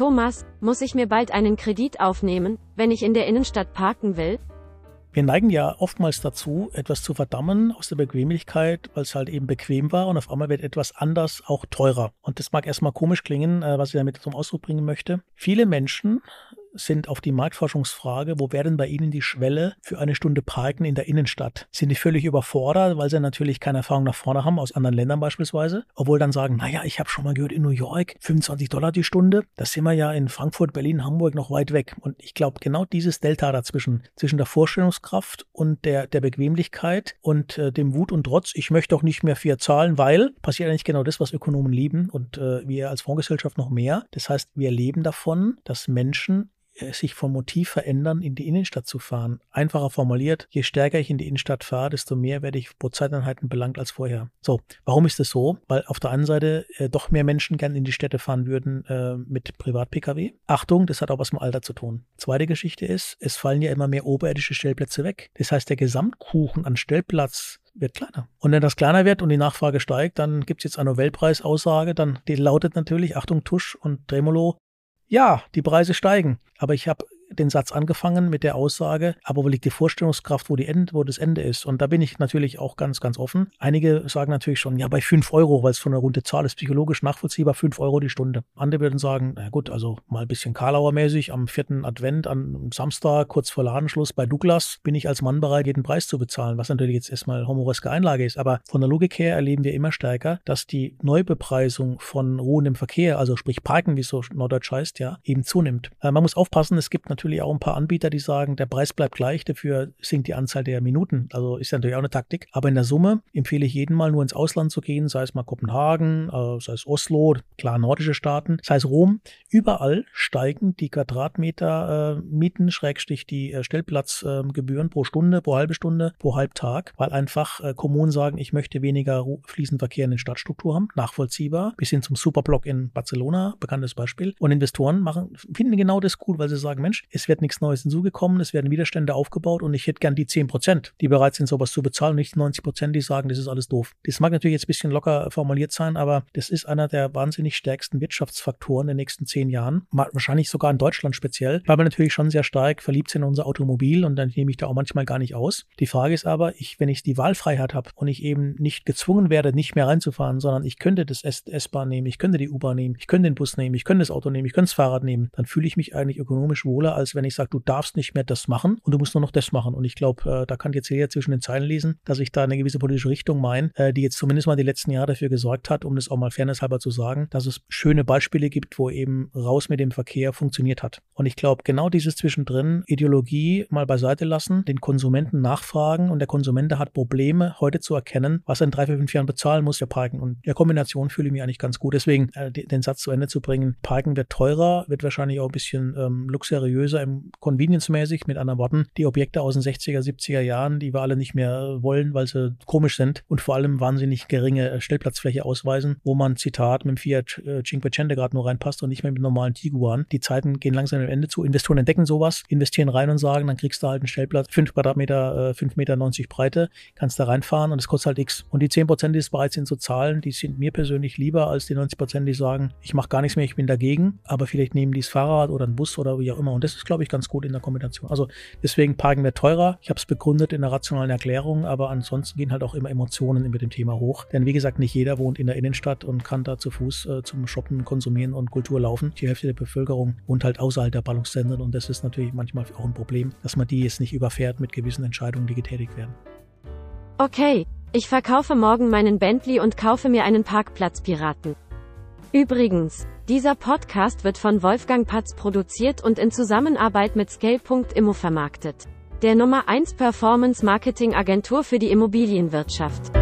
Thomas, muss ich mir bald einen Kredit aufnehmen, wenn ich in der Innenstadt parken will? Wir neigen ja oftmals dazu, etwas zu verdammen aus der Bequemlichkeit, weil es halt eben bequem war und auf einmal wird etwas anders auch teurer. Und das mag erstmal komisch klingen, äh, was ich damit zum Ausdruck bringen möchte. Viele Menschen sind auf die Marktforschungsfrage, wo wäre denn bei Ihnen die Schwelle für eine Stunde Parken in der Innenstadt? Sind die völlig überfordert, weil sie natürlich keine Erfahrung nach vorne haben, aus anderen Ländern beispielsweise, obwohl dann sagen, naja, ich habe schon mal gehört, in New York 25 Dollar die Stunde, da sind wir ja in Frankfurt, Berlin, Hamburg noch weit weg. Und ich glaube, genau dieses Delta dazwischen, zwischen der Vorstellungskraft und der, der Bequemlichkeit und äh, dem Wut und Trotz, ich möchte auch nicht mehr viel zahlen, weil passiert eigentlich genau das, was Ökonomen lieben und äh, wir als Fondsgesellschaft noch mehr. Das heißt, wir leben davon, dass Menschen sich vom Motiv verändern, in die Innenstadt zu fahren. Einfacher formuliert, je stärker ich in die Innenstadt fahre, desto mehr werde ich pro Zeiteinheiten belangt als vorher. So, warum ist das so? Weil auf der einen Seite äh, doch mehr Menschen gern in die Städte fahren würden äh, mit Privat-Pkw. Achtung, das hat auch was mit Alter zu tun. Zweite Geschichte ist, es fallen ja immer mehr oberirdische Stellplätze weg. Das heißt, der Gesamtkuchen an Stellplatz wird kleiner. Und wenn das kleiner wird und die Nachfrage steigt, dann gibt es jetzt eine Nobelpreisaussage, dann die lautet natürlich, Achtung, Tusch und Tremolo, ja, die Preise steigen. Aber ich habe den Satz angefangen mit der Aussage, aber wo liegt die Vorstellungskraft, wo, die End, wo das Ende ist? Und da bin ich natürlich auch ganz, ganz offen. Einige sagen natürlich schon, ja, bei 5 Euro, weil es von einer runde Zahl ist, psychologisch nachvollziehbar, 5 Euro die Stunde. Andere würden sagen, na gut, also mal ein bisschen Karlauer-mäßig am vierten Advent, am Samstag, kurz vor Ladenschluss bei Douglas, bin ich als Mann bereit, jeden Preis zu bezahlen, was natürlich jetzt erstmal homoreske Einlage ist. Aber von der Logik her erleben wir immer stärker, dass die Neubepreisung von ruhendem Verkehr, also sprich Parken, wie es so norddeutsch heißt, ja, eben zunimmt. Äh, man muss aufpassen, es gibt natürlich natürlich auch ein paar Anbieter, die sagen, der Preis bleibt gleich, dafür sinkt die Anzahl der Minuten. Also ist natürlich auch eine Taktik. Aber in der Summe empfehle ich jedem mal nur ins Ausland zu gehen, sei es mal Kopenhagen, äh, sei es Oslo, klar nordische Staaten, sei es Rom. Überall steigen die Quadratmeter äh, Mieten, Schrägstich die äh, Stellplatzgebühren äh, pro Stunde, pro halbe Stunde, pro Halbtag, weil einfach äh, Kommunen sagen, ich möchte weniger fließenden Verkehr in den Stadtstruktur haben, nachvollziehbar, bis hin zum Superblock in Barcelona, bekanntes Beispiel. Und Investoren machen, finden genau das gut, weil sie sagen, Mensch, es wird nichts Neues hinzugekommen, es werden Widerstände aufgebaut und ich hätte gern die 10 Prozent, die bereit sind, sowas zu bezahlen, nicht 90 Prozent, die sagen, das ist alles doof. Das mag natürlich jetzt ein bisschen locker formuliert sein, aber das ist einer der wahnsinnig stärksten Wirtschaftsfaktoren in den nächsten zehn Jahren, wahrscheinlich sogar in Deutschland speziell, weil wir natürlich schon sehr stark verliebt sind in unser Automobil und dann nehme ich da auch manchmal gar nicht aus. Die Frage ist aber, ich, wenn ich die Wahlfreiheit habe und ich eben nicht gezwungen werde, nicht mehr reinzufahren, sondern ich könnte das S-Bahn nehmen, ich könnte die U-Bahn nehmen, ich könnte den Bus nehmen, ich könnte das Auto nehmen, ich könnte das Fahrrad nehmen, dann fühle ich mich eigentlich ökonomisch wohler, als wenn ich sage, du darfst nicht mehr das machen und du musst nur noch das machen. Und ich glaube, äh, da kann jetzt jeder zwischen den Zeilen lesen, dass ich da eine gewisse politische Richtung meine, äh, die jetzt zumindest mal die letzten Jahre dafür gesorgt hat, um das auch mal fairnesshalber zu sagen, dass es schöne Beispiele gibt, wo eben raus mit dem Verkehr funktioniert hat. Und ich glaube, genau dieses zwischendrin, Ideologie mal beiseite lassen, den Konsumenten nachfragen und der Konsument hat Probleme, heute zu erkennen, was er in drei, vier, fünf Jahren bezahlen muss für Parken. Und der Kombination fühle ich mich eigentlich ganz gut. Deswegen äh, den Satz zu Ende zu bringen, Parken wird teurer, wird wahrscheinlich auch ein bisschen ähm, luxuriöser im convenience-mäßig, mit anderen Worten, die Objekte aus den 60er, 70er Jahren, die wir alle nicht mehr wollen, weil sie komisch sind und vor allem wahnsinnig geringe äh, Stellplatzfläche ausweisen, wo man, Zitat, mit dem Fiat äh, Cinquecento gerade nur reinpasst und nicht mehr mit normalen Tiguan. Die Zeiten gehen langsam am Ende zu. Investoren entdecken sowas, investieren rein und sagen, dann kriegst du halt einen Stellplatz, 5 Quadratmeter, äh, 5 Meter 90 Breite, kannst da reinfahren und es kostet halt X. Und die 10 Prozent, die es bereit sind zu zahlen, die sind mir persönlich lieber als die 90 Prozent, die sagen, ich mache gar nichts mehr, ich bin dagegen, aber vielleicht nehmen die das Fahrrad oder ein Bus oder wie auch immer. Und das ist, glaube ich, ganz gut in der Kombination. Also deswegen Parken wir teurer. Ich habe es begründet in der rationalen Erklärung, aber ansonsten gehen halt auch immer Emotionen mit dem Thema hoch. Denn wie gesagt, nicht jeder wohnt in der Innenstadt und kann da zu Fuß äh, zum Shoppen, Konsumieren und Kultur laufen. Die Hälfte der Bevölkerung wohnt halt außerhalb der Ballungszentren und das ist natürlich manchmal auch ein Problem, dass man die jetzt nicht überfährt mit gewissen Entscheidungen, die getätigt werden. Okay, ich verkaufe morgen meinen Bentley und kaufe mir einen Parkplatzpiraten. Übrigens, dieser Podcast wird von Wolfgang Patz produziert und in Zusammenarbeit mit Scale.immo vermarktet. Der Nummer 1 Performance Marketing Agentur für die Immobilienwirtschaft.